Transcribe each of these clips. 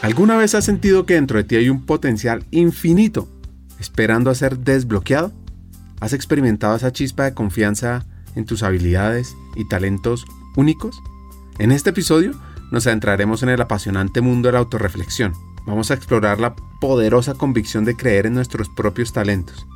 ¿Alguna vez has sentido que dentro de ti hay un potencial infinito esperando a ser desbloqueado? ¿Has experimentado esa chispa de confianza en tus habilidades y talentos únicos? En este episodio nos adentraremos en el apasionante mundo de la autorreflexión. Vamos a explorar la poderosa convicción de creer en nuestros propios talentos.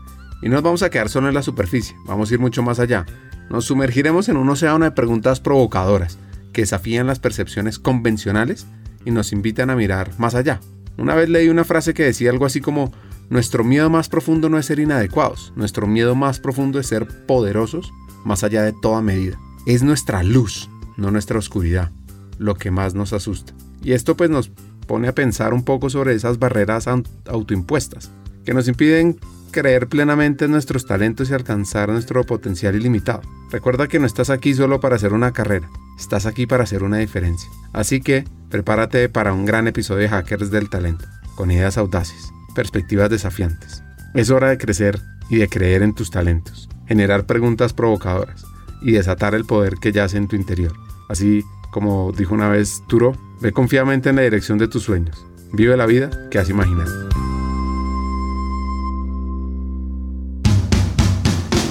Y no nos vamos a quedar solo en la superficie, vamos a ir mucho más allá. Nos sumergiremos en un océano de preguntas provocadoras que desafían las percepciones convencionales y nos invitan a mirar más allá. Una vez leí una frase que decía algo así como, nuestro miedo más profundo no es ser inadecuados, nuestro miedo más profundo es ser poderosos más allá de toda medida. Es nuestra luz, no nuestra oscuridad, lo que más nos asusta. Y esto pues nos pone a pensar un poco sobre esas barreras autoimpuestas que nos impiden creer plenamente en nuestros talentos y alcanzar nuestro potencial ilimitado. Recuerda que no estás aquí solo para hacer una carrera, estás aquí para hacer una diferencia. Así que prepárate para un gran episodio de Hackers del Talento, con ideas audaces, perspectivas desafiantes. Es hora de crecer y de creer en tus talentos, generar preguntas provocadoras y desatar el poder que yace en tu interior. Así como dijo una vez Turo, ve confiadamente en la dirección de tus sueños. Vive la vida que has imaginado.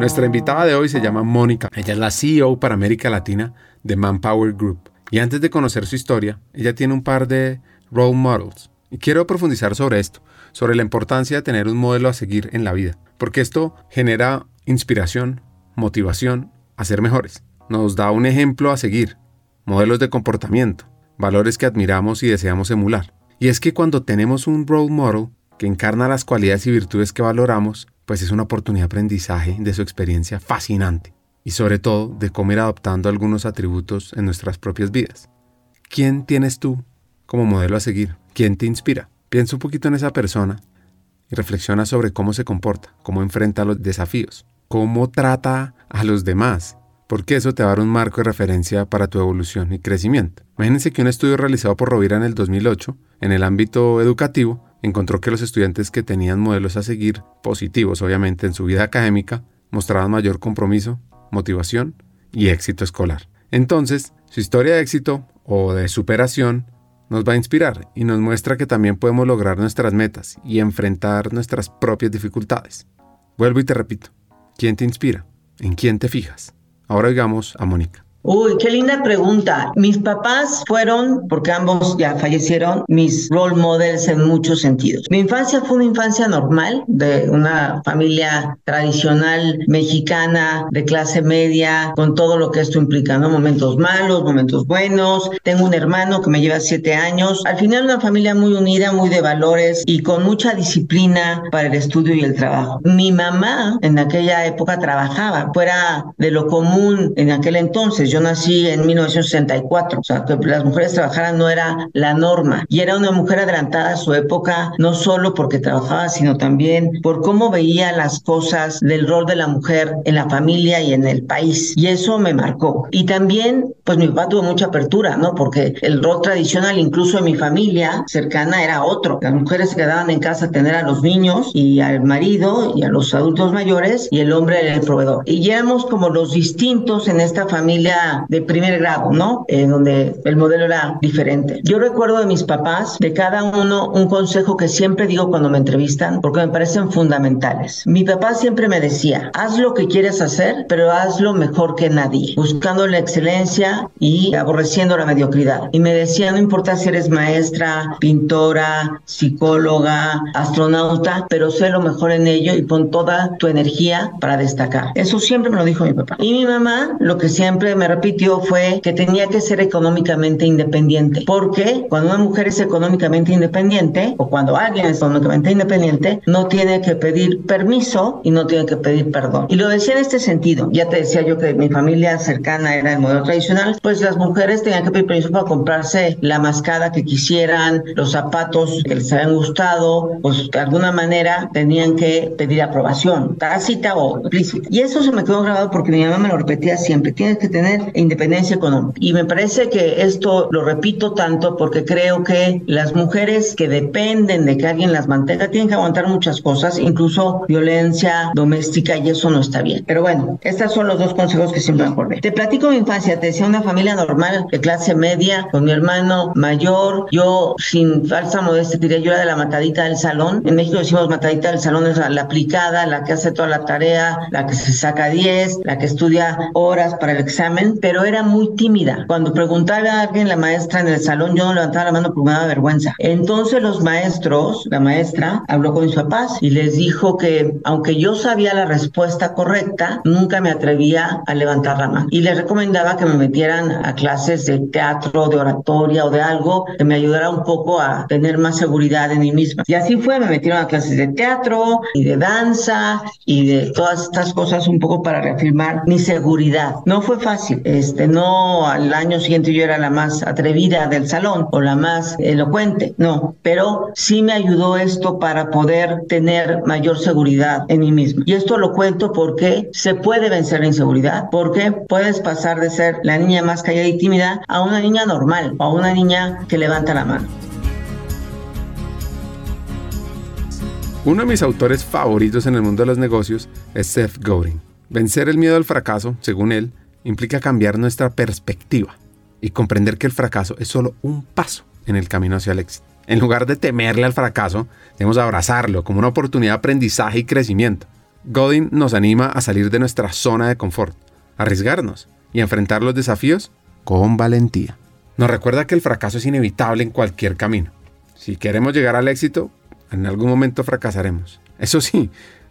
Nuestra invitada de hoy se llama Mónica. Ella es la CEO para América Latina de Manpower Group. Y antes de conocer su historia, ella tiene un par de role models. Y quiero profundizar sobre esto, sobre la importancia de tener un modelo a seguir en la vida, porque esto genera inspiración, motivación a ser mejores. Nos da un ejemplo a seguir, modelos de comportamiento, valores que admiramos y deseamos emular. Y es que cuando tenemos un role model que encarna las cualidades y virtudes que valoramos, pues es una oportunidad de aprendizaje de su experiencia fascinante y sobre todo de cómo ir adoptando algunos atributos en nuestras propias vidas. ¿Quién tienes tú como modelo a seguir? ¿Quién te inspira? Piensa un poquito en esa persona y reflexiona sobre cómo se comporta, cómo enfrenta los desafíos, cómo trata a los demás, porque eso te va a dar un marco de referencia para tu evolución y crecimiento. Imagínense que un estudio realizado por Rovira en el 2008 en el ámbito educativo encontró que los estudiantes que tenían modelos a seguir, positivos obviamente en su vida académica, mostraban mayor compromiso, motivación y éxito escolar. Entonces, su historia de éxito o de superación nos va a inspirar y nos muestra que también podemos lograr nuestras metas y enfrentar nuestras propias dificultades. Vuelvo y te repito, ¿quién te inspira? ¿En quién te fijas? Ahora oigamos a Mónica. Uy, qué linda pregunta. Mis papás fueron, porque ambos ya fallecieron, mis role models en muchos sentidos. Mi infancia fue una infancia normal, de una familia tradicional mexicana, de clase media, con todo lo que esto implica, ¿no? Momentos malos, momentos buenos. Tengo un hermano que me lleva siete años. Al final una familia muy unida, muy de valores y con mucha disciplina para el estudio y el trabajo. Mi mamá en aquella época trabajaba, fuera de lo común en aquel entonces yo nací en 1964, o sea, que las mujeres trabajaran no era la norma. Y era una mujer adelantada a su época, no solo porque trabajaba, sino también por cómo veía las cosas del rol de la mujer en la familia y en el país. Y eso me marcó. Y también, pues mi papá tuvo mucha apertura, ¿no? Porque el rol tradicional, incluso en mi familia cercana, era otro. Las mujeres se quedaban en casa a tener a los niños y al marido y a los adultos mayores y el hombre era el proveedor. Y éramos como los distintos en esta familia de primer grado, ¿no? En donde el modelo era diferente. Yo recuerdo de mis papás, de cada uno, un consejo que siempre digo cuando me entrevistan, porque me parecen fundamentales. Mi papá siempre me decía, haz lo que quieres hacer, pero hazlo mejor que nadie, buscando la excelencia y aborreciendo la mediocridad. Y me decía, no importa si eres maestra, pintora, psicóloga, astronauta, pero sé lo mejor en ello y pon toda tu energía para destacar. Eso siempre me lo dijo mi papá. Y mi mamá lo que siempre me repitió fue que tenía que ser económicamente independiente, porque cuando una mujer es económicamente independiente o cuando alguien es económicamente independiente, no tiene que pedir permiso y no tiene que pedir perdón. Y lo decía en este sentido. Ya te decía yo que mi familia cercana era el modelo tradicional, pues las mujeres tenían que pedir permiso para comprarse la mascada que quisieran, los zapatos que les habían gustado, pues de alguna manera tenían que pedir aprobación, tácita o explícita. Y eso se me quedó grabado porque mi mamá me lo repetía siempre, tienes que tener independencia económica. Y me parece que esto lo repito tanto porque creo que las mujeres que dependen de que alguien las mantenga tienen que aguantar muchas cosas, incluso violencia doméstica y eso no está bien. Pero bueno, estos son los dos consejos que siempre acordé. Te platico mi infancia, te decía una familia normal de clase media con mi hermano mayor, yo sin falsa modestia diría yo era de la matadita del salón. En México decimos matadita del salón es la aplicada, la que hace toda la tarea, la que se saca 10, la que estudia horas para el examen, pero era muy tímida. Cuando preguntaba a alguien la maestra en el salón, yo no levantaba la mano porque me daba vergüenza. Entonces los maestros, la maestra, habló con mis papás y les dijo que aunque yo sabía la respuesta correcta, nunca me atrevía a levantar la mano. Y les recomendaba que me metieran a clases de teatro, de oratoria o de algo que me ayudara un poco a tener más seguridad en mí misma. Y así fue, me metieron a clases de teatro y de danza y de todas estas cosas un poco para reafirmar mi seguridad. No fue fácil, este, no al año siguiente yo era la más atrevida del salón o la más elocuente, no, pero sí me ayudó esto para poder tener mayor seguridad en mí misma. Y esto lo cuento porque se puede vencer la inseguridad, porque puedes pasar de ser la niña más callada y tímida a una niña normal o a una niña que levanta la mano. Uno de mis autores favoritos en el mundo de los negocios es Seth Godin. Vencer el miedo al fracaso, según él, implica cambiar nuestra perspectiva y comprender que el fracaso es solo un paso en el camino hacia el éxito. En lugar de temerle al fracaso, debemos abrazarlo como una oportunidad de aprendizaje y crecimiento. Godin nos anima a salir de nuestra zona de confort, arriesgarnos y enfrentar los desafíos con valentía. Nos recuerda que el fracaso es inevitable en cualquier camino. Si queremos llegar al éxito, en algún momento fracasaremos. Eso sí,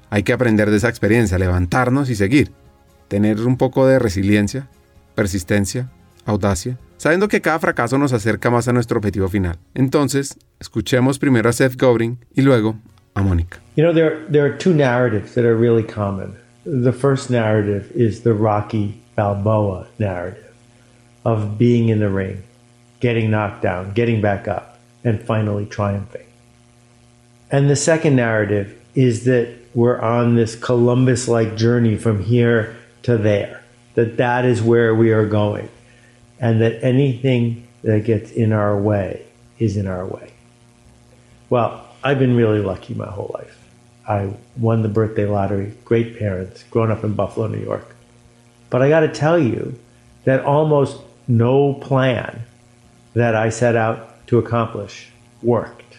hay que aprender de esa experiencia, levantarnos y seguir. Tener un poco de resiliencia, persistencia, audacia, sabiendo que cada fracaso nos acerca más a nuestro objetivo final. Entonces, escuchemos primero a Seth Godin y luego a Mónica. You know, there, there are two narratives that are really common. The first narrative is the Rocky Balboa narrative of being in the ring, getting knocked down, getting back up, and finally triumphing. And the second narrative is that we're on this Columbus like journey from here to there, that that is where we are going, and that anything that gets in our way is in our way. Well, I've been really lucky my whole life. I won the birthday lottery, great parents, grown up in Buffalo, New York. But I got to tell you that almost no plan that I set out to accomplish worked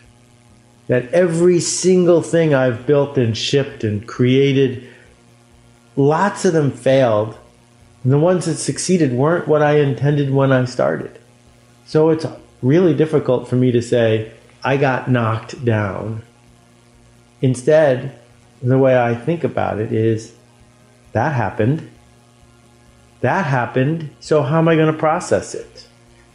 that every single thing I've built and shipped and created, lots of them failed. And the ones that succeeded weren't what I intended when I started. So it's really difficult for me to say, I got knocked down. Instead, the way I think about it is that happened. That happened. So how am I going to process it?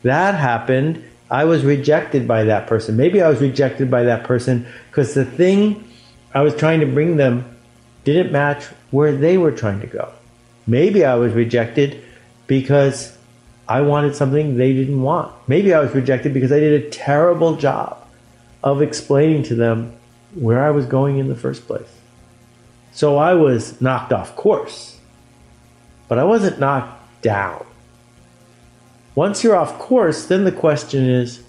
That happened. I was rejected by that person. Maybe I was rejected by that person because the thing I was trying to bring them didn't match where they were trying to go. Maybe I was rejected because I wanted something they didn't want. Maybe I was rejected because I did a terrible job of explaining to them where I was going in the first place. So I was knocked off course, but I wasn't knocked down. Once you're off course, then the question is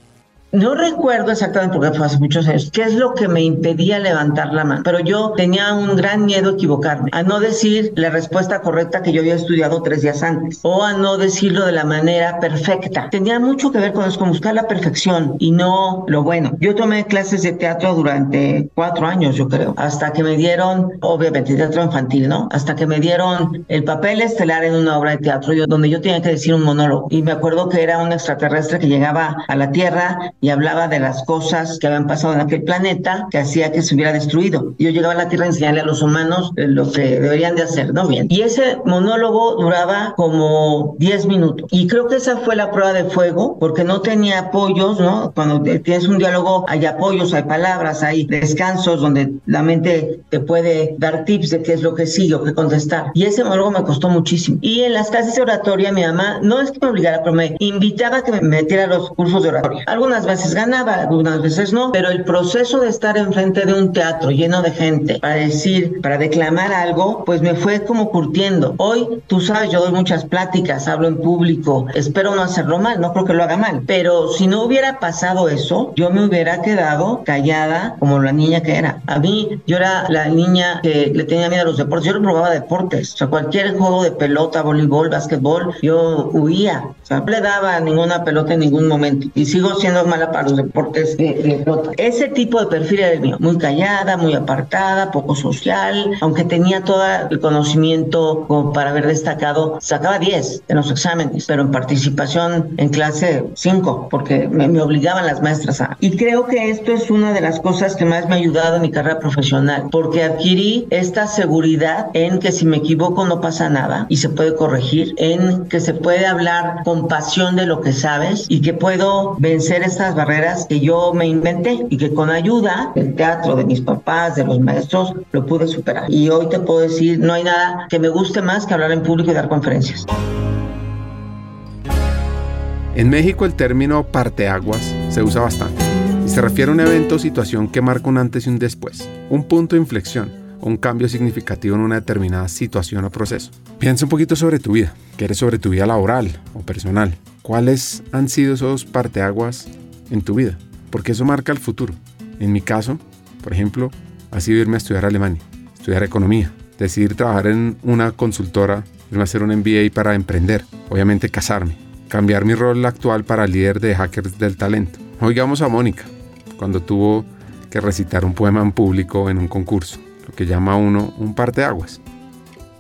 No recuerdo exactamente porque fue hace muchos años qué es lo que me impedía levantar la mano, pero yo tenía un gran miedo a equivocarme, a no decir la respuesta correcta que yo había estudiado tres días antes o a no decirlo de la manera perfecta. Tenía mucho que ver con eso, buscar la perfección y no lo bueno. Yo tomé clases de teatro durante cuatro años, yo creo, hasta que me dieron, obviamente, teatro infantil, ¿no? Hasta que me dieron el papel estelar en una obra de teatro donde yo tenía que decir un monólogo. Y me acuerdo que era un extraterrestre que llegaba a la Tierra hablaba de las cosas que habían pasado en aquel planeta que hacía que se hubiera destruido. Yo llegaba a la Tierra a enseñarle a los humanos lo que deberían de hacer, ¿no? Bien. Y ese monólogo duraba como 10 minutos. Y creo que esa fue la prueba de fuego, porque no tenía apoyos, ¿no? Cuando tienes un diálogo hay apoyos, hay palabras, hay descansos donde la mente te puede dar tips de qué es lo que sigue o qué contestar. Y ese monólogo me costó muchísimo. Y en las clases de oratoria, mi mamá, no es que me obligara, pero me invitaba a que me metiera a los cursos de oratoria. Algunas veces ganaba, algunas veces no, pero el proceso de estar enfrente de un teatro lleno de gente para decir, para declamar algo, pues me fue como curtiendo. Hoy, tú sabes, yo doy muchas pláticas, hablo en público, espero no hacerlo mal, no creo que lo haga mal, pero si no hubiera pasado eso, yo me hubiera quedado callada como la niña que era. A mí, yo era la niña que le tenía miedo a los deportes, yo no probaba deportes, o sea, cualquier juego de pelota, voleibol, básquetbol, yo huía, o sea, no le daba ninguna pelota en ningún momento y sigo siendo mala para los deportes de, pelota. Ese tipo de perfil era el mío, muy callada, muy apartada, poco social, aunque tenía todo el conocimiento como para haber destacado, sacaba 10 en los exámenes, pero en participación en clase 5, porque me, me obligaban las maestras a. Y creo que esto es una de las cosas que más me ha ayudado en mi carrera profesional, porque adquirí esta seguridad en que si me equivoco no pasa nada y se puede corregir, en que se puede hablar con pasión de lo que sabes y que puedo vencer estas barreras que yo me inventé y que con ayuda del teatro, de mis papás, de los maestros, lo pude superar. Y hoy te puedo decir, no hay nada que me guste más que hablar en público y dar conferencias. En México el término parteaguas se usa bastante y se refiere a un evento o situación que marca un antes y un después, un punto de inflexión un cambio significativo en una determinada situación o proceso. Piensa un poquito sobre tu vida, ¿qué eres sobre tu vida laboral o personal? ¿Cuáles han sido esos parteaguas en tu vida? Porque eso marca el futuro. En mi caso, por ejemplo, ha sido irme a estudiar Alemania, estudiar economía, decidir trabajar en una consultora, irme a hacer un MBA para emprender, obviamente casarme, cambiar mi rol actual para líder de hackers del talento. Oigamos a Mónica, cuando tuvo que recitar un poema en público en un concurso, lo que llama uno un parteaguas.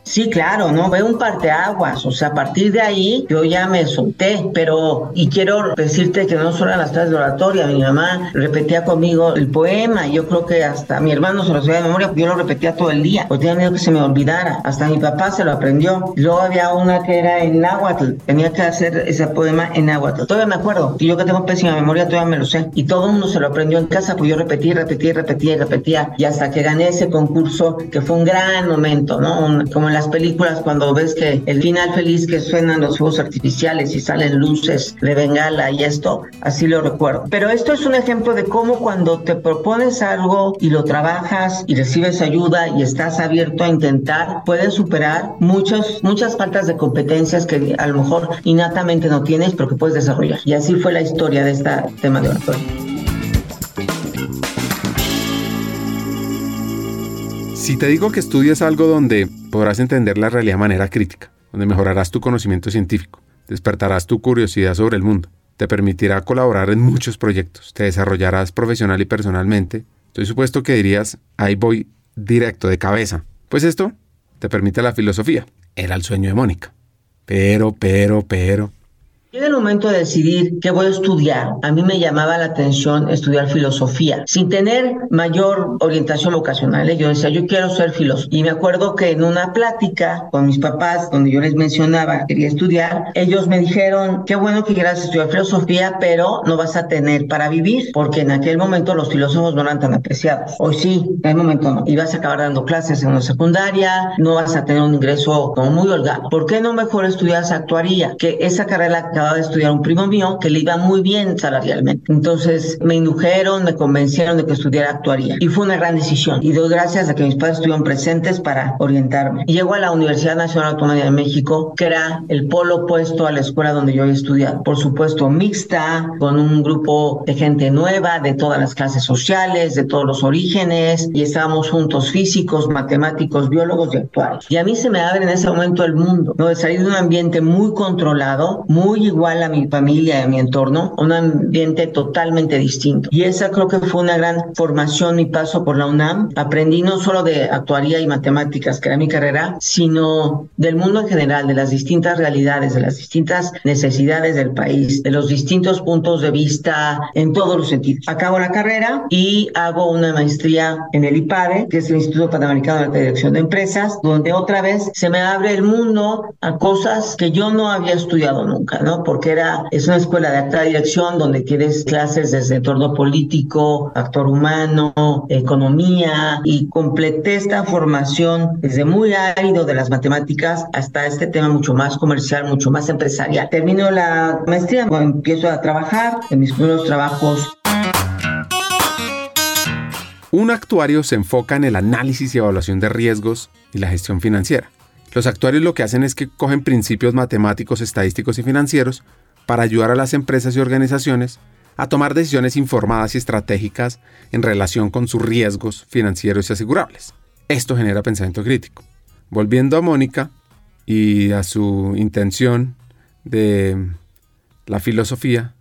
Sí, claro, ¿no? Veo un parteaguas, o sea, a partir de ahí yo ya me solté, pero, y quiero decirte que no solo en las clases de oratoria, mi mamá repetía conmigo el poema, y yo creo que hasta mi hermano se lo sabía de memoria, yo lo repetía todo el día, porque tenía miedo que se me olvidara, hasta mi papá se lo aprendió. Luego había una que era en náhuatl, tenía que hacer ese poema en náhuatl. Todavía me acuerdo, y yo que tengo pésima memoria todavía me lo sé, y todo el mundo se lo aprendió en casa, pues yo repetía, repetía, repetía, repetía, y hasta que gané ese concurso, que fue un gran momento, ¿no? como en las películas cuando ves que el final feliz que suenan los fuegos artificiales y salen luces de bengala y esto, así lo recuerdo. Pero esto es un ejemplo de cómo cuando te propones algo y lo trabajas y recibes ayuda y estás abierto a intentar, puedes superar muchos, muchas faltas de competencias que a lo mejor innatamente no tienes, pero que puedes desarrollar. Y así fue la historia de este tema de oratoria. Si te digo que estudias algo donde podrás entender la realidad de manera crítica, donde mejorarás tu conocimiento científico, despertarás tu curiosidad sobre el mundo, te permitirá colaborar en muchos proyectos, te desarrollarás profesional y personalmente, estoy supuesto que dirías, ahí voy directo de cabeza. Pues esto te permite la filosofía. Era el sueño de Mónica. Pero, pero, pero, en el momento de decidir qué voy a estudiar, a mí me llamaba la atención estudiar filosofía, sin tener mayor orientación vocacional. ¿eh? Yo decía, yo quiero ser filósofo. Y me acuerdo que en una plática con mis papás, donde yo les mencionaba que quería estudiar, ellos me dijeron, qué bueno que quieras estudiar filosofía, pero no vas a tener para vivir, porque en aquel momento los filósofos no eran tan apreciados. Hoy sí, en el momento no. Y vas a acabar dando clases en una secundaria, no vas a tener un ingreso como muy holgado. ¿Por qué no mejor estudias actuaría? Que esa carrera acababa de estudiar un primo mío que le iba muy bien salarialmente. Entonces me indujeron, me convencieron de que estudiara actuaría. Y fue una gran decisión. Y doy gracias a que mis padres estuvieron presentes para orientarme. Llego a la Universidad Nacional Autónoma de México, que era el polo opuesto a la escuela donde yo había estudiado. Por supuesto, mixta, con un grupo de gente nueva, de todas las clases sociales, de todos los orígenes, y estábamos juntos físicos, matemáticos, biólogos y actuarios. Y a mí se me abre en ese momento el mundo, ¿no? De salir de un ambiente muy controlado, muy igual a mi familia a mi entorno, un ambiente totalmente distinto. Y esa creo que fue una gran formación, mi paso por la UNAM. Aprendí no solo de actuaría y matemáticas, que era mi carrera, sino del mundo en general, de las distintas realidades, de las distintas necesidades del país, de los distintos puntos de vista en todos los sentidos. Acabo la carrera y hago una maestría en el IPADE, que es el Instituto Panamericano de Dirección de Empresas, donde otra vez se me abre el mundo a cosas que yo no había estudiado nunca, ¿no? Porque era, es una escuela de alta dirección donde tienes clases desde entorno político, actor humano, economía y completé esta formación desde muy árido de las matemáticas hasta este tema mucho más comercial, mucho más empresarial. Termino la maestría, empiezo a trabajar en mis primeros trabajos un actuario se enfoca en el análisis y evaluación de riesgos y la gestión financiera. Los actuarios lo que hacen es que cogen principios matemáticos, estadísticos y financieros para ayudar a las empresas y organizaciones a tomar decisiones informadas y estratégicas en relación con sus riesgos financieros y asegurables. Esto genera pensamiento crítico. Volviendo a Mónica y a su intención de la filosofía,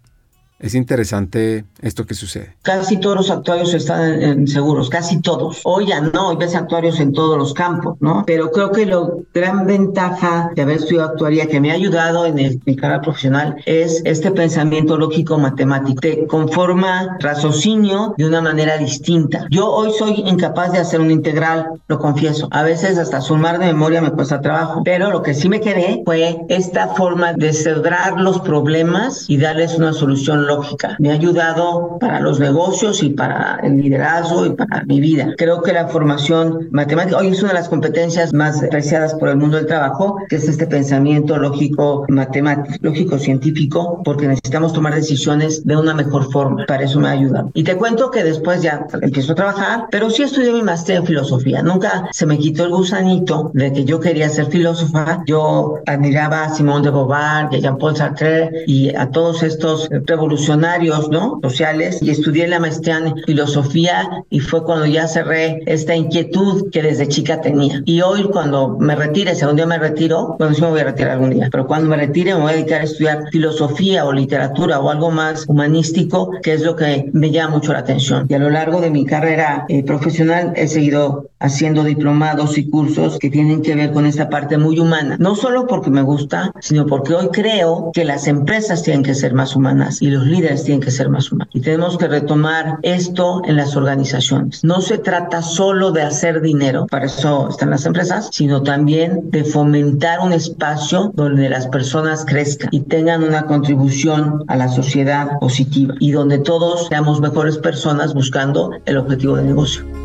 es interesante esto que sucede. Casi todos los actuarios están en seguros, casi todos. Hoy ya no, hoy ves actuarios en todos los campos, ¿no? Pero creo que la gran ventaja de haber estudiado actuaría que me ha ayudado en mi carrera profesional es este pensamiento lógico matemático. Te conforma raciocinio de una manera distinta. Yo hoy soy incapaz de hacer un integral, lo confieso. A veces hasta sumar de memoria me cuesta trabajo, pero lo que sí me quedé fue esta forma de cerrar los problemas y darles una solución lógica. Me ha ayudado para los negocios y para el liderazgo y para mi vida. Creo que la formación matemática hoy es una de las competencias más apreciadas por el mundo del trabajo, que es este pensamiento lógico matemático, lógico científico, porque necesitamos tomar decisiones de una mejor forma. Para eso me ha ayudado. Y te cuento que después ya empiezo a trabajar, pero sí estudié mi maestría en filosofía. Nunca se me quitó el gusanito de que yo quería ser filósofa. Yo admiraba a Simón de Beauvoir, a Jean-Paul Sartre y a todos estos revolucionarios revolucionarios, ¿no? Sociales y estudié la maestría en filosofía y fue cuando ya cerré esta inquietud que desde chica tenía. Y hoy cuando me retire, si algún día me retiro, bueno, sí me voy a retirar algún día, pero cuando me retire me voy a dedicar a estudiar filosofía o literatura o algo más humanístico, que es lo que me llama mucho la atención. Y a lo largo de mi carrera eh, profesional he seguido haciendo diplomados y cursos que tienen que ver con esta parte muy humana. No solo porque me gusta, sino porque hoy creo que las empresas tienen que ser más humanas y los líderes tienen que ser más humanos. Y tenemos que retomar esto en las organizaciones. No se trata solo de hacer dinero, para eso están las empresas, sino también de fomentar un espacio donde las personas crezcan y tengan una contribución a la sociedad positiva y donde todos seamos mejores personas buscando el objetivo de negocio.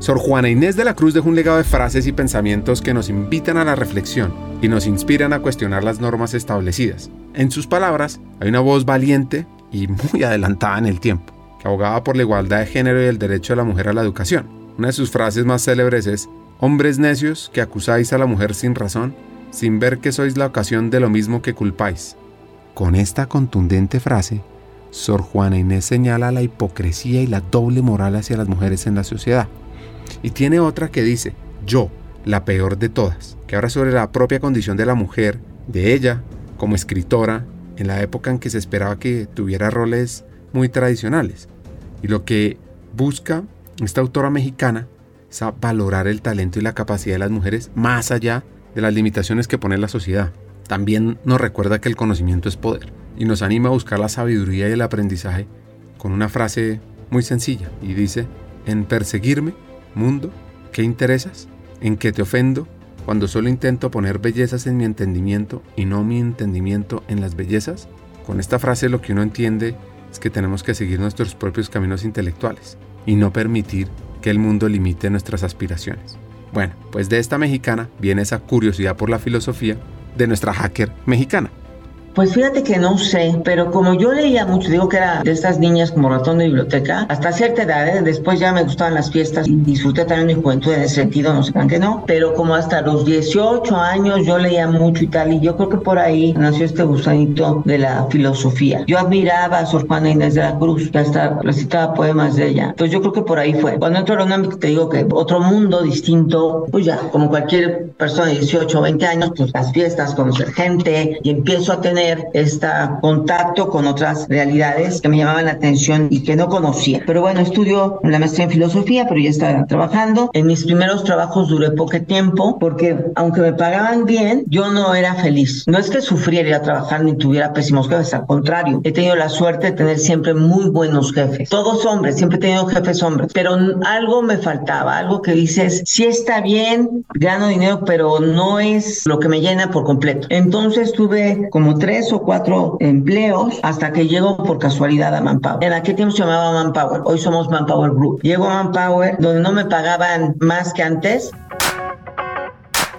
Sor Juana Inés de la Cruz dejó un legado de frases y pensamientos que nos invitan a la reflexión y nos inspiran a cuestionar las normas establecidas. En sus palabras, hay una voz valiente y muy adelantada en el tiempo, que abogaba por la igualdad de género y el derecho de la mujer a la educación. Una de sus frases más célebres es, hombres necios que acusáis a la mujer sin razón, sin ver que sois la ocasión de lo mismo que culpáis. Con esta contundente frase, Sor Juana Inés señala la hipocresía y la doble moral hacia las mujeres en la sociedad y tiene otra que dice, yo, la peor de todas, que habla sobre la propia condición de la mujer, de ella, como escritora, en la época en que se esperaba que tuviera roles muy tradicionales. Y lo que busca esta autora mexicana es valorar el talento y la capacidad de las mujeres más allá de las limitaciones que pone la sociedad. También nos recuerda que el conocimiento es poder y nos anima a buscar la sabiduría y el aprendizaje con una frase muy sencilla y dice, en perseguirme Mundo, ¿qué interesas? ¿En qué te ofendo? Cuando solo intento poner bellezas en mi entendimiento y no mi entendimiento en las bellezas. Con esta frase lo que uno entiende es que tenemos que seguir nuestros propios caminos intelectuales y no permitir que el mundo limite nuestras aspiraciones. Bueno, pues de esta mexicana viene esa curiosidad por la filosofía de nuestra hacker mexicana. Pues fíjate que no sé, pero como yo leía mucho, digo que era de estas niñas como ratón de biblioteca, hasta cierta edad, ¿eh? después ya me gustaban las fiestas y disfruté también mi juventud en ese sentido, no sé por qué no, pero como hasta los 18 años yo leía mucho y tal, y yo creo que por ahí nació este gusanito de la filosofía. Yo admiraba a Sor Juana Inés de la Cruz, que hasta recitaba poemas de ella. Entonces yo creo que por ahí fue. Cuando entro a la UNAM, te digo que otro mundo distinto, pues ya, como cualquier persona de 18 o 20 años, pues las fiestas, conocer gente, y empiezo a tener este contacto con otras realidades que me llamaban la atención y que no conocía. Pero bueno, estudio la maestría en filosofía, pero ya estaba trabajando. En mis primeros trabajos duré poco tiempo porque aunque me pagaban bien, yo no era feliz. No es que sufriera trabajar ni tuviera pésimos jefes, al contrario, he tenido la suerte de tener siempre muy buenos jefes. Todos hombres, siempre he tenido jefes hombres, pero algo me faltaba, algo que dices, sí está bien, gano dinero, pero no es lo que me llena por completo. Entonces tuve como tres tres o cuatro empleos hasta que llego por casualidad a Manpower. En aquel tiempo se llamaba Manpower, hoy somos Manpower Group. Llego a Manpower donde no me pagaban más que antes.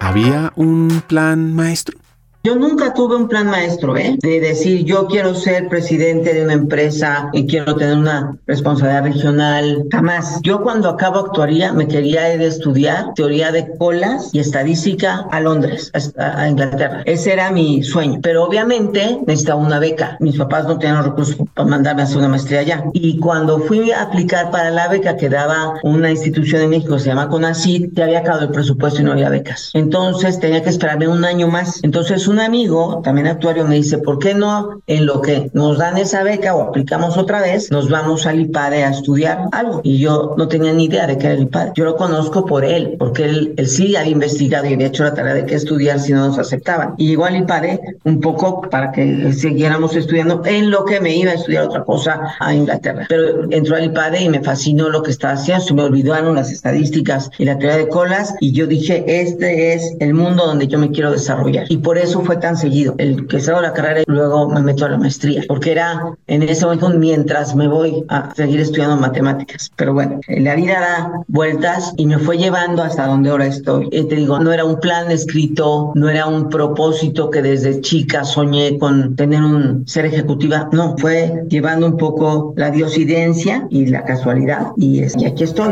¿Había un plan maestro? Yo nunca tuve un plan maestro, ¿eh? De decir, yo quiero ser presidente de una empresa y quiero tener una responsabilidad regional. Jamás. Yo cuando acabo actuaría me quería ir a estudiar teoría de colas y estadística a Londres, a, Inglaterra. Ese era mi sueño. Pero obviamente necesitaba una beca. Mis papás no tenían los recursos para mandarme a hacer una maestría allá. Y cuando fui a aplicar para la beca que daba una institución en México, se llama CONACYT, ya había acabado el presupuesto y no había becas. Entonces tenía que esperarme un año más. Entonces un amigo, también actuario, me dice, ¿por qué no en lo que nos dan esa beca o aplicamos otra vez, nos vamos al IPADE a estudiar algo? Y yo no tenía ni idea de qué era el IPADE. Yo lo conozco por él, porque él, él sí había investigado y había hecho la tarea de qué estudiar si no nos aceptaban. Y llegó al IPADE un poco para que siguiéramos estudiando en lo que me iba a estudiar otra cosa a Inglaterra. Pero entró al IPADE y me fascinó lo que estaba haciendo, se me olvidaron las estadísticas y la teoría de colas y yo dije, este es el mundo donde yo me quiero desarrollar. Y por eso fue tan seguido, el que salgo la carrera y luego me meto a la maestría, porque era en ese momento mientras me voy a seguir estudiando matemáticas. Pero bueno, la vida da vueltas y me fue llevando hasta donde ahora estoy. Y te digo, no era un plan escrito, no era un propósito que desde chica soñé con tener un ser ejecutiva, no, fue llevando un poco la diosidencia y la casualidad y, es, y aquí estoy.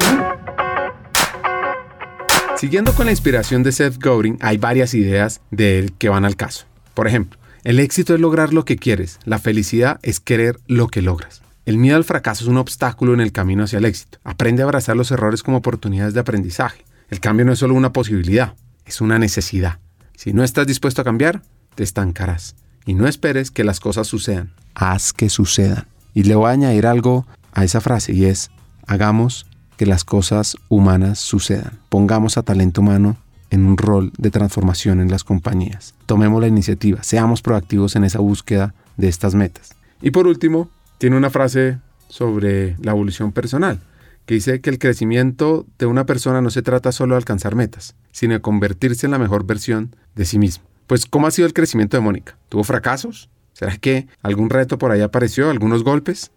Siguiendo con la inspiración de Seth Godin, hay varias ideas de él que van al caso. Por ejemplo, el éxito es lograr lo que quieres, la felicidad es querer lo que logras. El miedo al fracaso es un obstáculo en el camino hacia el éxito. Aprende a abrazar los errores como oportunidades de aprendizaje. El cambio no es solo una posibilidad, es una necesidad. Si no estás dispuesto a cambiar, te estancarás. Y no esperes que las cosas sucedan, haz que sucedan. Y le voy a añadir algo a esa frase y es, hagamos que las cosas humanas sucedan. Pongamos a talento humano en un rol de transformación en las compañías. Tomemos la iniciativa, seamos proactivos en esa búsqueda de estas metas. Y por último, tiene una frase sobre la evolución personal, que dice que el crecimiento de una persona no se trata solo de alcanzar metas, sino de convertirse en la mejor versión de sí mismo. Pues, ¿cómo ha sido el crecimiento de Mónica? ¿Tuvo fracasos? ¿Será que algún reto por ahí apareció? ¿Algunos golpes?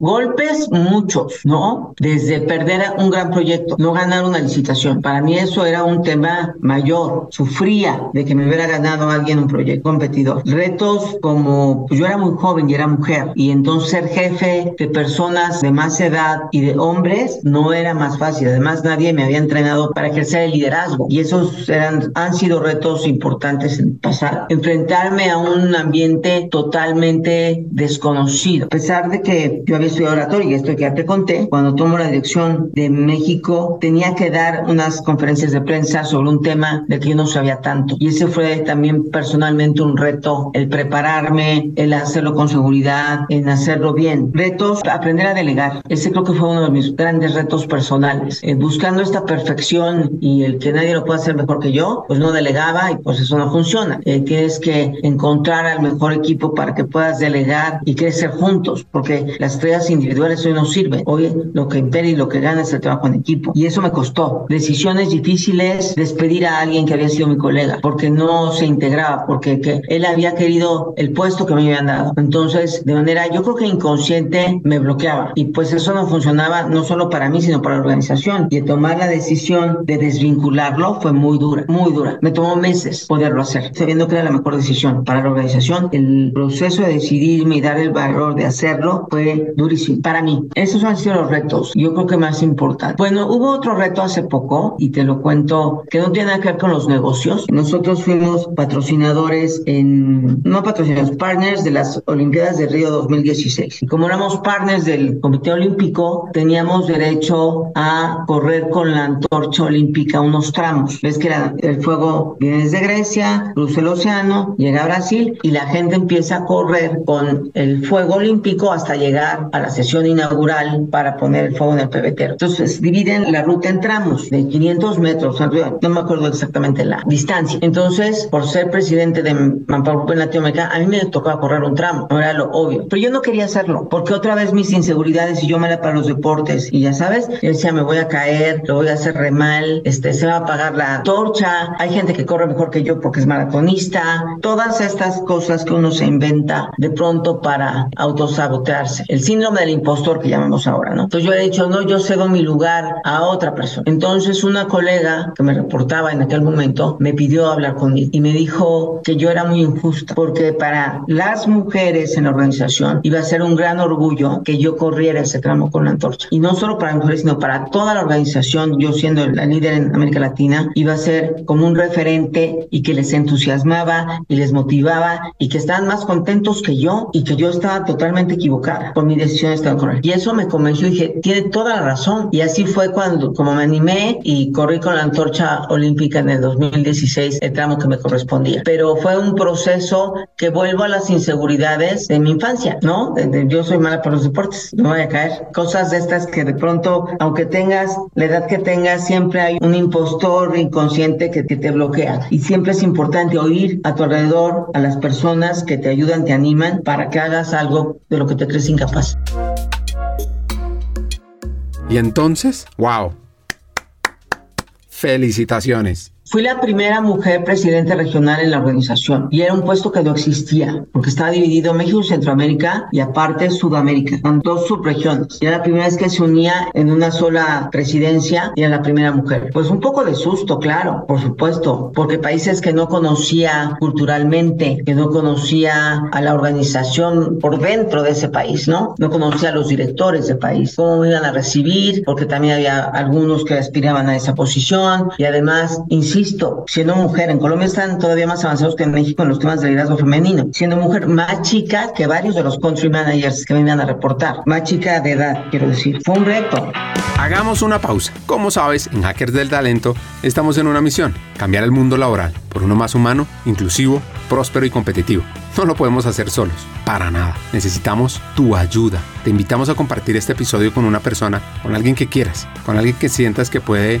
Golpes muchos, ¿no? Desde perder un gran proyecto, no ganar una licitación. Para mí eso era un tema mayor. Sufría de que me hubiera ganado alguien un proyecto competidor. Retos como pues yo era muy joven y era mujer y entonces ser jefe de personas de más edad y de hombres no era más fácil. Además nadie me había entrenado para ejercer el liderazgo y esos han sido retos importantes en el pasado. Enfrentarme a un ambiente totalmente desconocido. A pesar de que yo había estudiado oratorio y esto que ya te conté, cuando tomo la dirección de México tenía que dar unas conferencias de prensa sobre un tema del que yo no sabía tanto. Y ese fue también personalmente un reto, el prepararme, el hacerlo con seguridad, en hacerlo bien. Retos, aprender a delegar. Ese creo que fue uno de mis grandes retos personales. Eh, buscando esta perfección y el que nadie lo pueda hacer mejor que yo, pues no delegaba y pues eso no funciona. Eh, tienes que encontrar al mejor equipo para que puedas delegar y crecer juntos, porque las estrellas tareas individuales hoy no sirven. Hoy lo que impera y lo que gana es el trabajo en equipo. Y eso me costó. Decisiones difíciles, despedir a alguien que había sido mi colega, porque no se integraba, porque que él había querido el puesto que me habían dado. Entonces, de manera, yo creo que inconsciente me bloqueaba. Y pues eso no funcionaba no solo para mí, sino para la organización. Y tomar la decisión de desvincularlo fue muy dura, muy dura. Me tomó meses poderlo hacer, sabiendo que era la mejor decisión para la organización. El proceso de decidirme y dar el valor de hacerlo fue durísimo para mí. Esos han sido los retos, yo creo que más importante. Bueno, hubo otro reto hace poco y te lo cuento que no tiene nada que ver con los negocios. Nosotros fuimos patrocinadores en, no patrocinadores, partners de las Olimpiadas de Río 2016. Y como éramos partners del Comité Olímpico, teníamos derecho a correr con la antorcha olímpica unos tramos. Ves que el fuego viene desde Grecia, cruza el océano, llega a Brasil y la gente empieza a correr con el fuego olímpico hasta llegar a la sesión inaugural para poner el fuego en el pebetero. Entonces dividen la ruta en tramos de 500 metros, no me acuerdo exactamente la distancia. Entonces, por ser presidente de Manpower en Latinoamérica, a mí me tocaba correr un tramo, no era lo obvio. Pero yo no quería hacerlo, porque otra vez mis inseguridades y yo me la para los deportes y ya sabes, yo decía, me voy a caer, lo voy a hacer re mal, este, se va a apagar la torcha, hay gente que corre mejor que yo porque es maratonista, todas estas cosas que uno se inventa de pronto para autosabotearse. El síndrome del impostor que llamamos ahora, ¿no? Entonces yo he dicho, no, yo cedo mi lugar a otra persona. Entonces una colega que me reportaba en aquel momento me pidió hablar conmigo y me dijo que yo era muy injusta porque para las mujeres en la organización iba a ser un gran orgullo que yo corriera ese tramo con la antorcha. Y no solo para mujeres, sino para toda la organización, yo siendo la líder en América Latina, iba a ser como un referente y que les entusiasmaba y les motivaba y que estaban más contentos que yo y que yo estaba totalmente equivocada por mi decisión de. Y eso me convenció y dije, tiene toda la razón. Y así fue cuando, como me animé y corrí con la antorcha olímpica en el 2016, el tramo que me correspondía. Pero fue un proceso que vuelvo a las inseguridades de mi infancia, ¿no? yo soy mala para los deportes, no voy a caer. Cosas de estas que de pronto, aunque tengas la edad que tengas, siempre hay un impostor inconsciente que, que te bloquea. Y siempre es importante oír a tu alrededor a las personas que te ayudan, te animan para que hagas algo de lo que te crees incapaz. Y entonces, wow. Felicitaciones. Fui la primera mujer presidente regional en la organización y era un puesto que no existía porque estaba dividido México, Centroamérica y aparte Sudamérica, en dos subregiones. Y era la primera vez que se unía en una sola presidencia y era la primera mujer. Pues un poco de susto, claro, por supuesto, porque países que no conocía culturalmente, que no conocía a la organización por dentro de ese país, ¿no? No conocía a los directores del país, cómo iban a recibir, porque también había algunos que aspiraban a esa posición y además, insisto, insisto, siendo mujer, en Colombia están todavía más avanzados que en México en los temas de liderazgo femenino, siendo mujer más chica que varios de los country managers que me a reportar, más chica de edad, quiero decir. Fue un reto. Hagamos una pausa. Como sabes, en Hackers del Talento estamos en una misión, cambiar el mundo laboral por uno más humano, inclusivo, próspero y competitivo. No lo podemos hacer solos, para nada. Necesitamos tu ayuda. Te invitamos a compartir este episodio con una persona, con alguien que quieras, con alguien que sientas que puede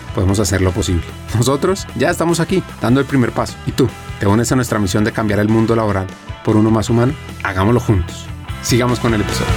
podemos hacer lo posible. Nosotros ya estamos aquí, dando el primer paso. ¿Y tú? ¿Te unes a nuestra misión de cambiar el mundo laboral por uno más humano? Hagámoslo juntos. Sigamos con el episodio.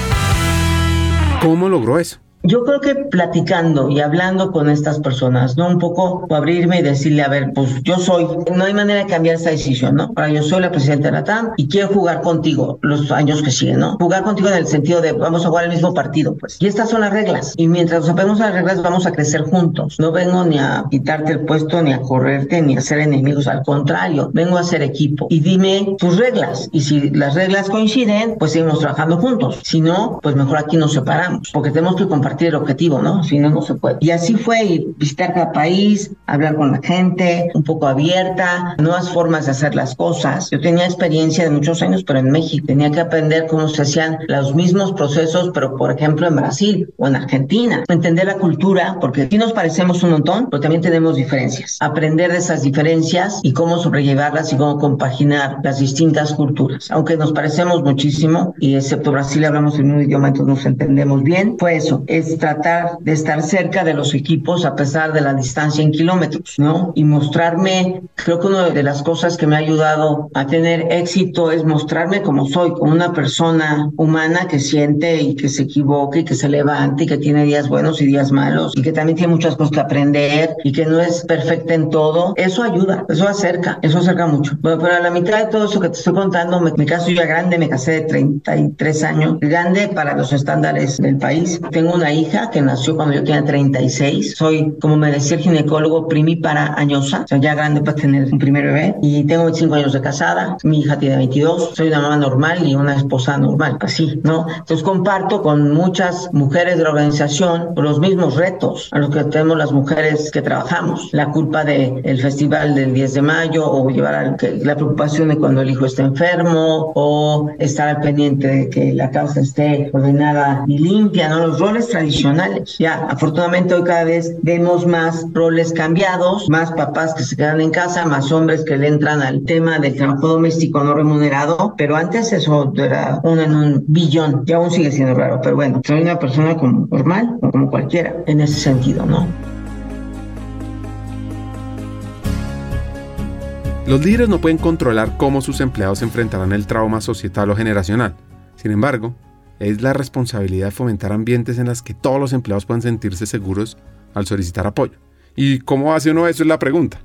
¿Cómo logró eso? Yo creo que platicando y hablando con estas personas, ¿no? Un poco abrirme y decirle, a ver, pues yo soy, no hay manera de cambiar esa decisión, ¿no? Ahora yo soy la presidenta de la TAM y quiero jugar contigo los años que siguen, ¿no? Jugar contigo en el sentido de vamos a jugar el mismo partido, pues. Y estas son las reglas. Y mientras nos a las reglas, vamos a crecer juntos. No vengo ni a quitarte el puesto, ni a correrte, ni a ser enemigos. Al contrario, vengo a ser equipo. Y dime tus reglas. Y si las reglas coinciden, pues seguimos trabajando juntos. Si no, pues mejor aquí nos separamos, porque tenemos que compartir compartir el objetivo, ¿no? Si no, no se puede. Y así fue, y visitar cada país, hablar con la gente, un poco abierta, nuevas formas de hacer las cosas. Yo tenía experiencia de muchos años, pero en México tenía que aprender cómo se hacían los mismos procesos, pero por ejemplo en Brasil o en Argentina. Entender la cultura, porque sí nos parecemos un montón, pero también tenemos diferencias. Aprender de esas diferencias y cómo sobrellevarlas y cómo compaginar las distintas culturas. Aunque nos parecemos muchísimo, y excepto Brasil hablamos el mismo idioma, entonces nos entendemos bien, fue eso, es tratar de estar cerca de los equipos a pesar de la distancia en kilómetros, ¿no? Y mostrarme, creo que una de las cosas que me ha ayudado a tener éxito es mostrarme como soy, como una persona humana que siente y que se equivoque y que se levante y que tiene días buenos y días malos y que también tiene muchas cosas que aprender y que no es perfecta en todo. Eso ayuda, eso acerca, eso acerca mucho. Bueno, pero a la mitad de todo eso que te estoy contando, me, me caso ya grande, me casé de 33 años, grande para los estándares del país. Tengo una hija que nació cuando yo tenía 36. Soy, como me decía el ginecólogo, primípara añosa, o sea, ya grande para tener un primer bebé. Y tengo 25 años de casada, mi hija tiene 22. Soy una mamá normal y una esposa normal, así, ¿no? Entonces comparto con muchas mujeres de la organización los mismos retos a los que tenemos las mujeres que trabajamos. La culpa del el festival del 10 de mayo o llevar que, la preocupación de cuando el hijo está enfermo o estar al pendiente de que la casa esté ordenada y limpia, ¿no? Los roles tradicionales. Ya, afortunadamente hoy cada vez vemos más roles cambiados, más papás que se quedan en casa, más hombres que le entran al tema del trabajo doméstico no remunerado, pero antes eso era uno en un billón y aún sigue siendo raro, pero bueno, soy una persona como normal o como cualquiera en ese sentido, ¿no? Los líderes no pueden controlar cómo sus empleados enfrentarán el trauma societal o generacional. Sin embargo, es la responsabilidad de fomentar ambientes en los que todos los empleados puedan sentirse seguros al solicitar apoyo. ¿Y cómo hace uno eso? Es la pregunta.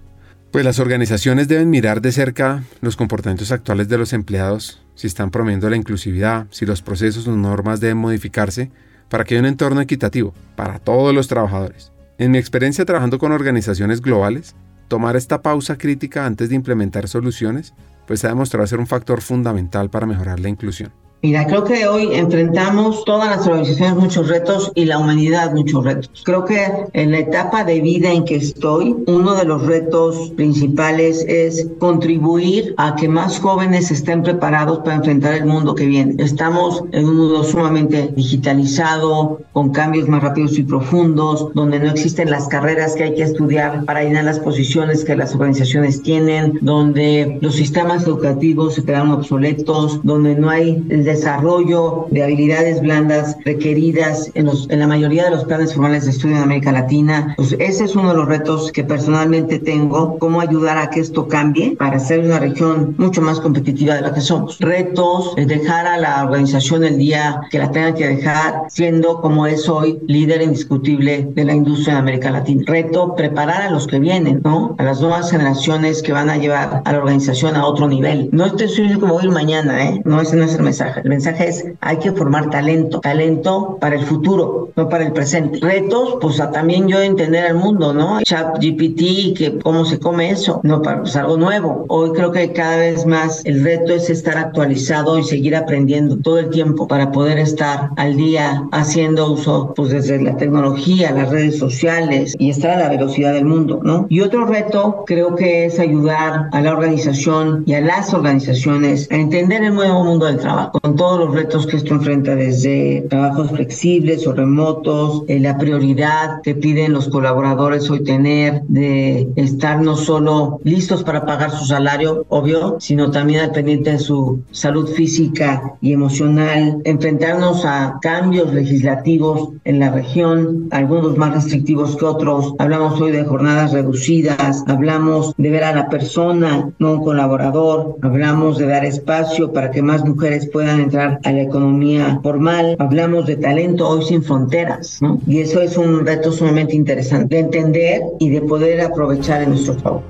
Pues las organizaciones deben mirar de cerca los comportamientos actuales de los empleados, si están promoviendo la inclusividad, si los procesos o normas deben modificarse para que haya un entorno equitativo para todos los trabajadores. En mi experiencia trabajando con organizaciones globales, tomar esta pausa crítica antes de implementar soluciones, pues ha demostrado ser un factor fundamental para mejorar la inclusión. Mira, creo que hoy enfrentamos todas las organizaciones muchos retos y la humanidad muchos retos. Creo que en la etapa de vida en que estoy, uno de los retos principales es contribuir a que más jóvenes estén preparados para enfrentar el mundo que viene. Estamos en un mundo sumamente digitalizado, con cambios más rápidos y profundos, donde no existen las carreras que hay que estudiar para llenar las posiciones que las organizaciones tienen, donde los sistemas educativos se quedan obsoletos, donde no hay desarrollo de habilidades blandas requeridas en, los, en la mayoría de los planes formales de estudio en América Latina. Pues ese es uno de los retos que personalmente tengo, cómo ayudar a que esto cambie para ser una región mucho más competitiva de la que somos. Retos, es dejar a la organización el día que la tenga que dejar, siendo como es hoy líder indiscutible de la industria en América Latina. Reto, preparar a los que vienen, ¿no? A las nuevas generaciones que van a llevar a la organización a otro nivel. No estoy como ir mañana, ¿eh? No, ese no es el mensaje. El mensaje es hay que formar talento, talento para el futuro, no para el presente. Retos, pues también yo entender el mundo, ¿no? Chat GPT, que cómo se come eso, no para pues, algo nuevo. Hoy creo que cada vez más el reto es estar actualizado y seguir aprendiendo todo el tiempo para poder estar al día haciendo uso, pues desde la tecnología, las redes sociales y estar a la velocidad del mundo, ¿no? Y otro reto creo que es ayudar a la organización y a las organizaciones a entender el nuevo mundo del trabajo con todos los retos que esto enfrenta, desde trabajos flexibles o remotos, eh, la prioridad que piden los colaboradores hoy tener de estar no solo listos para pagar su salario, obvio, sino también al pendiente de su salud física y emocional, enfrentarnos a cambios legislativos en la región, algunos más restrictivos que otros. Hablamos hoy de jornadas reducidas, hablamos de ver a la persona, no un colaborador, hablamos de dar espacio para que más mujeres puedan entrar a la economía formal. Hablamos de talento hoy sin fronteras, ¿no? Y eso es un reto sumamente interesante de entender y de poder aprovechar en nuestro favor.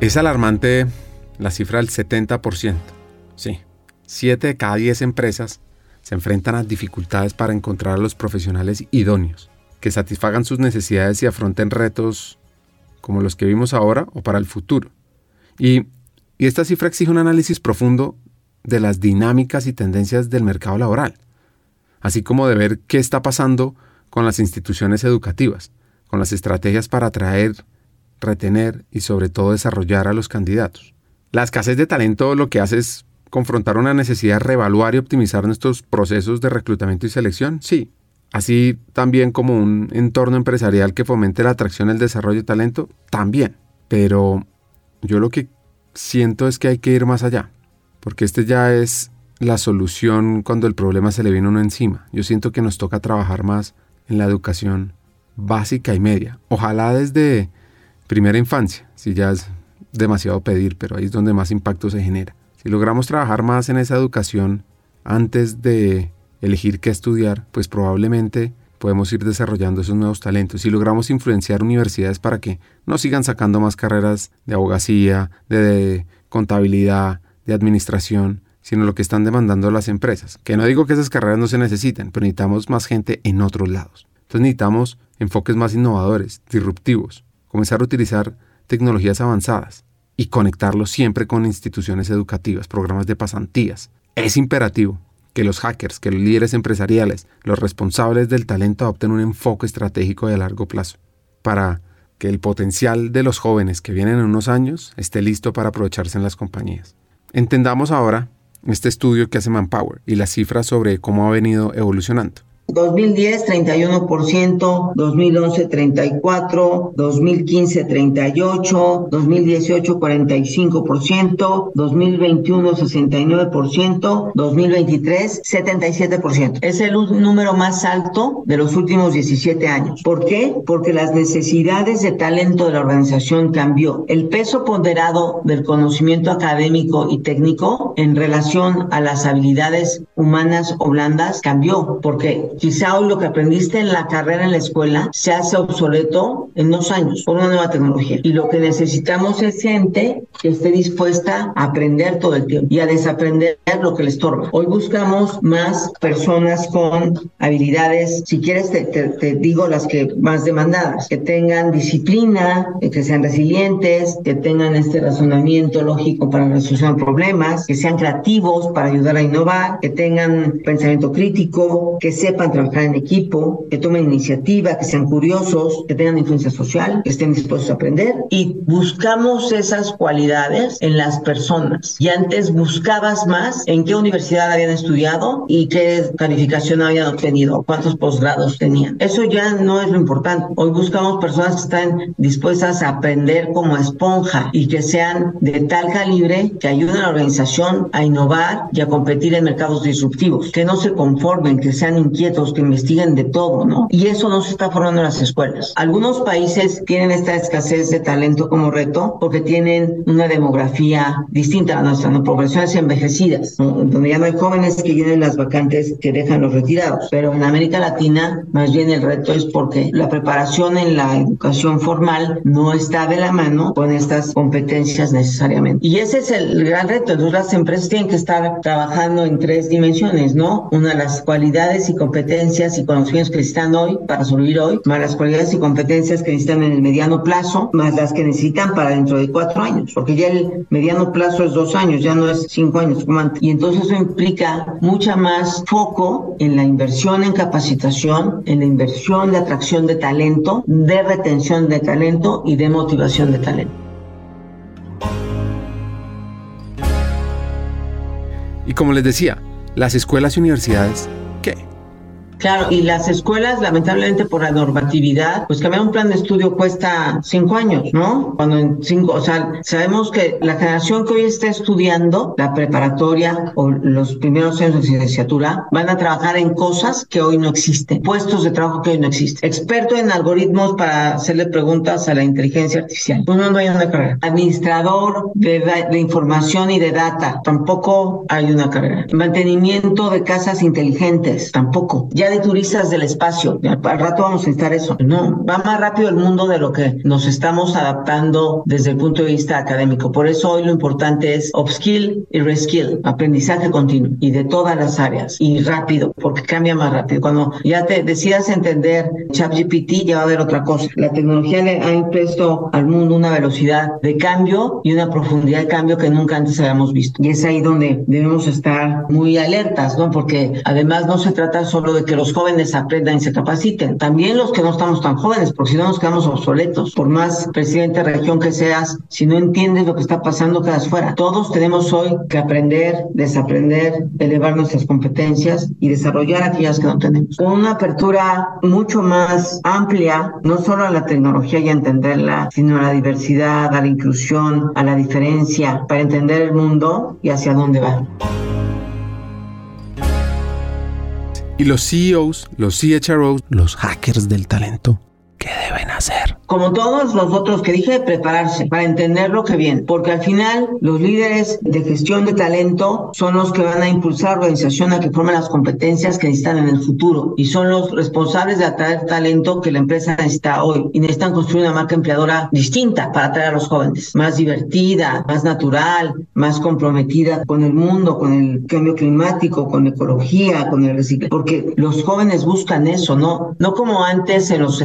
Es alarmante la cifra del 70%. Sí, 7 de cada 10 empresas se enfrentan a dificultades para encontrar a los profesionales idóneos que satisfagan sus necesidades y afronten retos como los que vimos ahora o para el futuro. Y y esta cifra exige un análisis profundo de las dinámicas y tendencias del mercado laboral, así como de ver qué está pasando con las instituciones educativas, con las estrategias para atraer, retener y sobre todo desarrollar a los candidatos. La escasez de talento lo que hace es confrontar una necesidad de reevaluar y optimizar nuestros procesos de reclutamiento y selección, sí. Así también como un entorno empresarial que fomente la atracción y el desarrollo de talento, también. Pero yo lo que siento es que hay que ir más allá, porque este ya es la solución cuando el problema se le viene uno encima. Yo siento que nos toca trabajar más en la educación básica y media. Ojalá desde primera infancia, si ya es demasiado pedir, pero ahí es donde más impacto se genera. Si logramos trabajar más en esa educación antes de elegir qué estudiar, pues probablemente podemos ir desarrollando esos nuevos talentos. Si logramos influenciar universidades para que no sigan sacando más carreras de abogacía, de contabilidad, de administración, sino lo que están demandando las empresas. Que no digo que esas carreras no se necesiten, pero necesitamos más gente en otros lados. Entonces necesitamos enfoques más innovadores, disruptivos, comenzar a utilizar tecnologías avanzadas y conectarlos siempre con instituciones educativas, programas de pasantías. Es imperativo que los hackers, que los líderes empresariales, los responsables del talento adopten un enfoque estratégico de largo plazo para que el potencial de los jóvenes que vienen en unos años esté listo para aprovecharse en las compañías. Entendamos ahora este estudio que hace Manpower y las cifras sobre cómo ha venido evolucionando. 2010 31%, 2011 34, 2015 38, 2018 45%, 2021 69%, 2023 77%. Es el número más alto de los últimos 17 años. ¿Por qué? Porque las necesidades de talento de la organización cambió. El peso ponderado del conocimiento académico y técnico en relación a las habilidades humanas o blandas cambió porque quizá hoy lo que aprendiste en la carrera en la escuela se hace obsoleto en dos años por una nueva tecnología. Y lo que necesitamos es gente que esté dispuesta a aprender todo el tiempo y a desaprender lo que le estorba. Hoy buscamos más personas con habilidades, si quieres te, te digo las que más demandadas, que tengan disciplina, que sean resilientes, que tengan este razonamiento lógico para resolver problemas, que sean creativos para ayudar a innovar, que tengan pensamiento crítico, que sepan trabajar en equipo, que tomen iniciativa, que sean curiosos, que tengan influencia social, que estén dispuestos a aprender y buscamos esas cualidades en las personas. Y antes buscabas más en qué universidad habían estudiado y qué calificación habían obtenido, cuántos posgrados tenían. Eso ya no es lo importante. Hoy buscamos personas que están dispuestas a aprender como esponja y que sean de tal calibre que ayuden a la organización a innovar y a competir en mercados disruptivos, que no se conformen, que sean inquietos que investiguen de todo, ¿no? Y eso no se está formando en las escuelas. Algunos países tienen esta escasez de talento como reto porque tienen una demografía distinta a nuestra, ¿no? poblaciones envejecidas, donde ya no hay jóvenes que llenen las vacantes que dejan los retirados. Pero en América Latina, más bien el reto es porque la preparación en la educación formal no está de la mano con estas competencias necesariamente. Y ese es el gran reto. Entonces las empresas tienen que estar trabajando en tres dimensiones, ¿no? Una, las cualidades y competencias competencias y conocimientos que necesitan hoy para sobrevivir hoy, más las cualidades y competencias que necesitan en el mediano plazo, más las que necesitan para dentro de cuatro años, porque ya el mediano plazo es dos años, ya no es cinco años como antes. Y entonces eso implica mucha más foco en la inversión en capacitación, en la inversión de atracción de talento, de retención de talento y de motivación de talento. Y como les decía, las escuelas y universidades. Claro, y las escuelas, lamentablemente por la normatividad, pues cambiar un plan de estudio cuesta cinco años, ¿no? Cuando en cinco, o sea, sabemos que la generación que hoy está estudiando la preparatoria o los primeros años de licenciatura van a trabajar en cosas que hoy no existen, puestos de trabajo que hoy no existen. Experto en algoritmos para hacerle preguntas a la inteligencia artificial. Pues no, no hay una carrera. Administrador de, de información y de data, tampoco hay una carrera. Mantenimiento de casas inteligentes, tampoco. Ya hay turistas del espacio. Al rato vamos a necesitar eso. No, va más rápido el mundo de lo que nos estamos adaptando desde el punto de vista académico. Por eso hoy lo importante es upskill y reskill, aprendizaje continuo y de todas las áreas y rápido, porque cambia más rápido. Cuando ya te decidas entender ChatGPT, ya va a haber otra cosa. La tecnología le ha impuesto al mundo una velocidad de cambio y una profundidad de cambio que nunca antes habíamos visto. Y es ahí donde debemos estar muy alertas, ¿no? Porque además no se trata solo de que los jóvenes aprendan y se capaciten, también los que no estamos tan jóvenes, porque si no nos quedamos obsoletos. Por más presidente de región que seas, si no entiendes lo que está pasando, quedas fuera. Todos tenemos hoy que aprender, desaprender, elevar nuestras competencias y desarrollar aquellas que no tenemos. Con una apertura mucho más amplia, no solo a la tecnología y entenderla, sino a la diversidad, a la inclusión, a la diferencia, para entender el mundo y hacia dónde va. Y los CEOs, los CHROs, los hackers del talento, ¿qué deben hacer? como todos los otros que dije, prepararse para entender lo que viene, porque al final los líderes de gestión de talento son los que van a impulsar a la organización a que formen las competencias que necesitan en el futuro y son los responsables de atraer talento que la empresa necesita hoy y necesitan construir una marca empleadora distinta para atraer a los jóvenes, más divertida, más natural, más comprometida con el mundo, con el cambio climático, con la ecología, con el reciclaje, porque los jóvenes buscan eso, no no como antes en los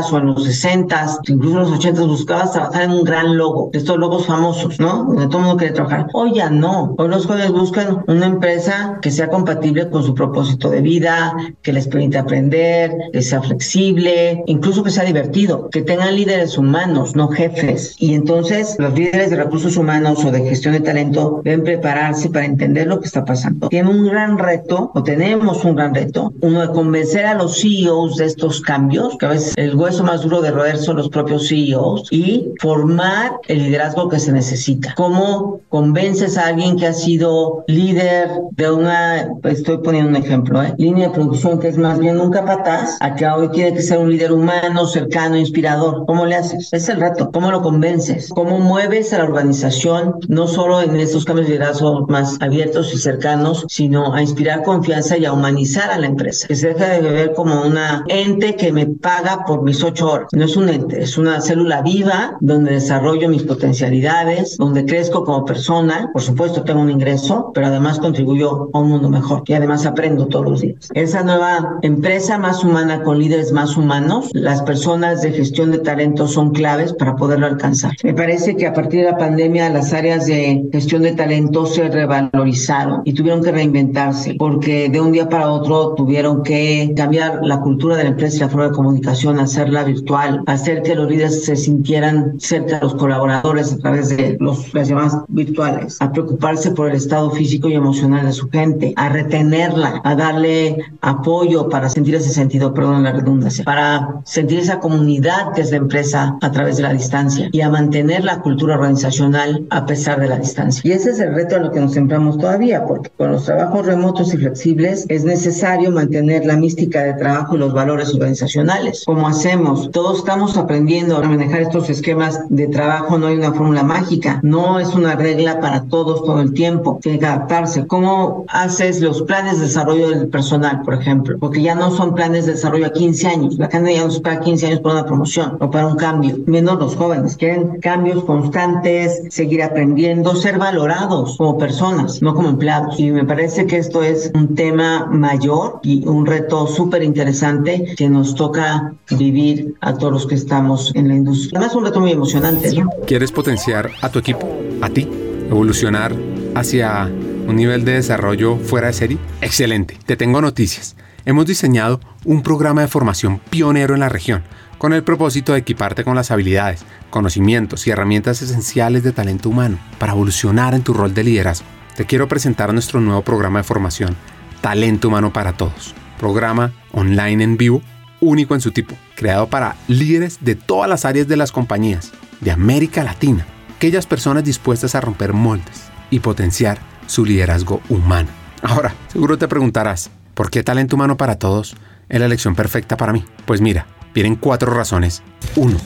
70s o en los 60 incluso en los 80 buscabas trabajar en un gran logo, estos logos famosos, ¿no? Donde todo el mundo quiere trabajar. Hoy ya no. Hoy los jóvenes buscan una empresa que sea compatible con su propósito de vida, que les permita aprender, que sea flexible, incluso que sea divertido, que tengan líderes humanos, no jefes. Y entonces los líderes de recursos humanos o de gestión de talento deben prepararse para entender lo que está pasando. Tienen un gran reto, o tenemos un gran reto, uno de convencer a los CEOs de estos cambios, que a veces el hueso más duro de roer son los propios CEOs y formar el liderazgo que se necesita. ¿Cómo convences a alguien que ha sido líder de una, estoy poniendo un ejemplo, ¿eh? línea de producción que es más bien un capataz, a que hoy tiene que ser un líder humano, cercano, inspirador? ¿Cómo le haces? Es el reto. ¿Cómo lo convences? ¿Cómo mueves a la organización no solo en estos cambios de liderazgo más abiertos y cercanos, sino a inspirar confianza y a humanizar a la empresa? Que se deja de ver como una ente que me paga por mis ocho horas. No es un es una célula viva donde desarrollo mis potencialidades, donde crezco como persona, por supuesto tengo un ingreso, pero además contribuyo a un mundo mejor y además aprendo todos los días. Esa nueva empresa más humana con líderes más humanos, las personas de gestión de talento son claves para poderlo alcanzar. Me parece que a partir de la pandemia las áreas de gestión de talento se revalorizaron y tuvieron que reinventarse porque de un día para otro tuvieron que cambiar la cultura de la empresa y la forma de comunicación, hacerla virtual, hacer que los líderes se sintieran cerca de los colaboradores a través de los, las llamadas virtuales, a preocuparse por el estado físico y emocional de su gente, a retenerla, a darle apoyo para sentir ese sentido, perdón la redundancia, para sentir esa comunidad que es la empresa a través de la distancia y a mantener la cultura organizacional a pesar de la distancia. Y ese es el reto a lo que nos centramos todavía, porque con los trabajos remotos y flexibles es necesario mantener la mística de trabajo y los valores organizacionales. ¿Cómo hacemos? Todos estamos aprendiendo a manejar estos esquemas de trabajo, no hay una fórmula mágica, no es una regla para todos todo el tiempo, tiene que adaptarse. ¿Cómo haces los planes de desarrollo del personal, por ejemplo? Porque ya no son planes de desarrollo a 15 años, la gente ya no espera 15 años para una promoción o para un cambio, menos los jóvenes, quieren cambios constantes, seguir aprendiendo, ser valorados como personas, no como empleados. Y me parece que esto es un tema mayor y un reto súper interesante que nos toca vivir a todos los que estamos en la industria. Además, un reto muy emocionante. ¿no? ¿Quieres potenciar a tu equipo, a ti, evolucionar hacia un nivel de desarrollo fuera de serie? Excelente, te tengo noticias. Hemos diseñado un programa de formación pionero en la región con el propósito de equiparte con las habilidades, conocimientos y herramientas esenciales de talento humano para evolucionar en tu rol de liderazgo. Te quiero presentar nuestro nuevo programa de formación, Talento Humano para Todos, programa online en vivo único en su tipo, creado para líderes de todas las áreas de las compañías de América Latina, aquellas personas dispuestas a romper moldes y potenciar su liderazgo humano. Ahora, seguro te preguntarás, ¿por qué talento humano para todos es la elección perfecta para mí? Pues mira, vienen cuatro razones. Uno,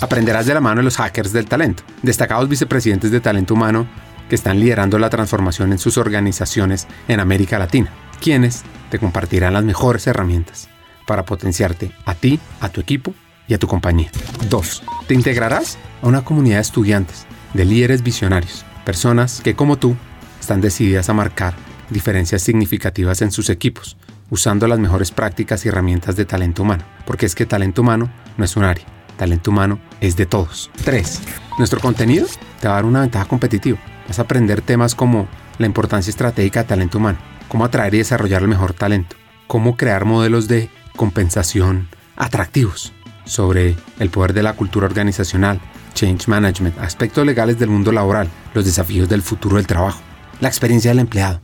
aprenderás de la mano de los hackers del talento, destacados vicepresidentes de talento humano que están liderando la transformación en sus organizaciones en América Latina, quienes te compartirán las mejores herramientas para potenciarte a ti, a tu equipo y a tu compañía. 2. Te integrarás a una comunidad de estudiantes, de líderes visionarios, personas que como tú están decididas a marcar diferencias significativas en sus equipos, usando las mejores prácticas y herramientas de talento humano, porque es que talento humano no es un área, talento humano es de todos. 3. Nuestro contenido te va a dar una ventaja competitiva. Vas a aprender temas como la importancia estratégica de talento humano, cómo atraer y desarrollar el mejor talento, cómo crear modelos de compensación atractivos, sobre el poder de la cultura organizacional, change management, aspectos legales del mundo laboral, los desafíos del futuro del trabajo, la experiencia del empleado,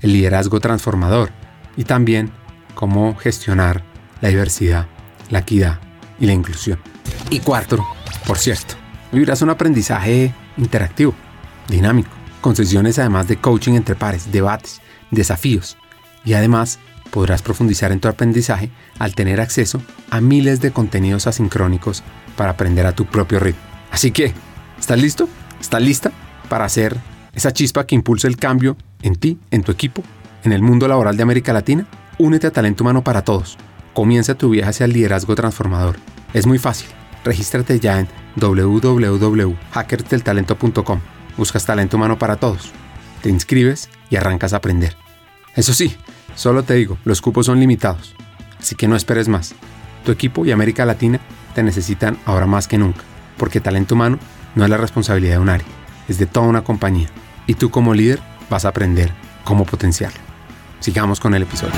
el liderazgo transformador y también cómo gestionar la diversidad, la equidad y la inclusión. Y cuarto, por cierto, vivirás un aprendizaje interactivo, dinámico, con sesiones además de coaching entre pares, debates, desafíos y además podrás profundizar en tu aprendizaje al tener acceso a miles de contenidos asincrónicos para aprender a tu propio ritmo. Así que, ¿estás listo? ¿Estás lista para hacer esa chispa que impulse el cambio en ti, en tu equipo, en el mundo laboral de América Latina? Únete a Talento Humano para Todos. Comienza tu viaje hacia el liderazgo transformador. Es muy fácil. Regístrate ya en www.hackersdeltalento.com. Buscas Talento Humano para Todos. Te inscribes y arrancas a aprender. Eso sí, solo te digo, los cupos son limitados. Así que no esperes más. Tu equipo y América Latina te necesitan ahora más que nunca, porque talento humano no es la responsabilidad de un área, es de toda una compañía. Y tú como líder vas a aprender cómo potenciarlo. Sigamos con el episodio.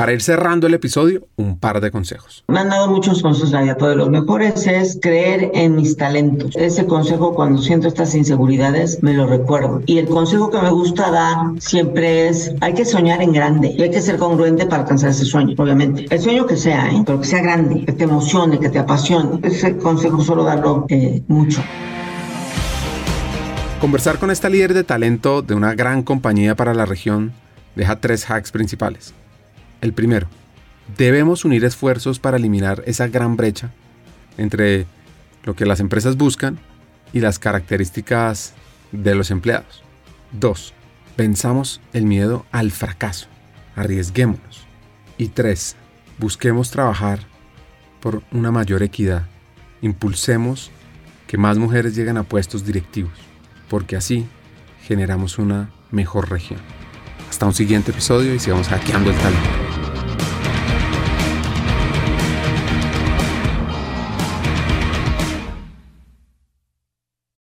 Para ir cerrando el episodio, un par de consejos. Me han dado muchos consejos la pero de los mejores es creer en mis talentos. Ese consejo cuando siento estas inseguridades me lo recuerdo. Y el consejo que me gusta dar siempre es hay que soñar en grande y hay que ser congruente para alcanzar ese sueño, obviamente. El sueño que sea, ¿eh? pero que sea grande, que te emocione, que te apasione. Ese consejo solo darlo eh, mucho. Conversar con esta líder de talento de una gran compañía para la región deja tres hacks principales. El primero, debemos unir esfuerzos para eliminar esa gran brecha entre lo que las empresas buscan y las características de los empleados. Dos, pensamos el miedo al fracaso. Arriesguémonos. Y tres, busquemos trabajar por una mayor equidad. Impulsemos que más mujeres lleguen a puestos directivos, porque así generamos una mejor región. Hasta un siguiente episodio y sigamos hackeando el talento.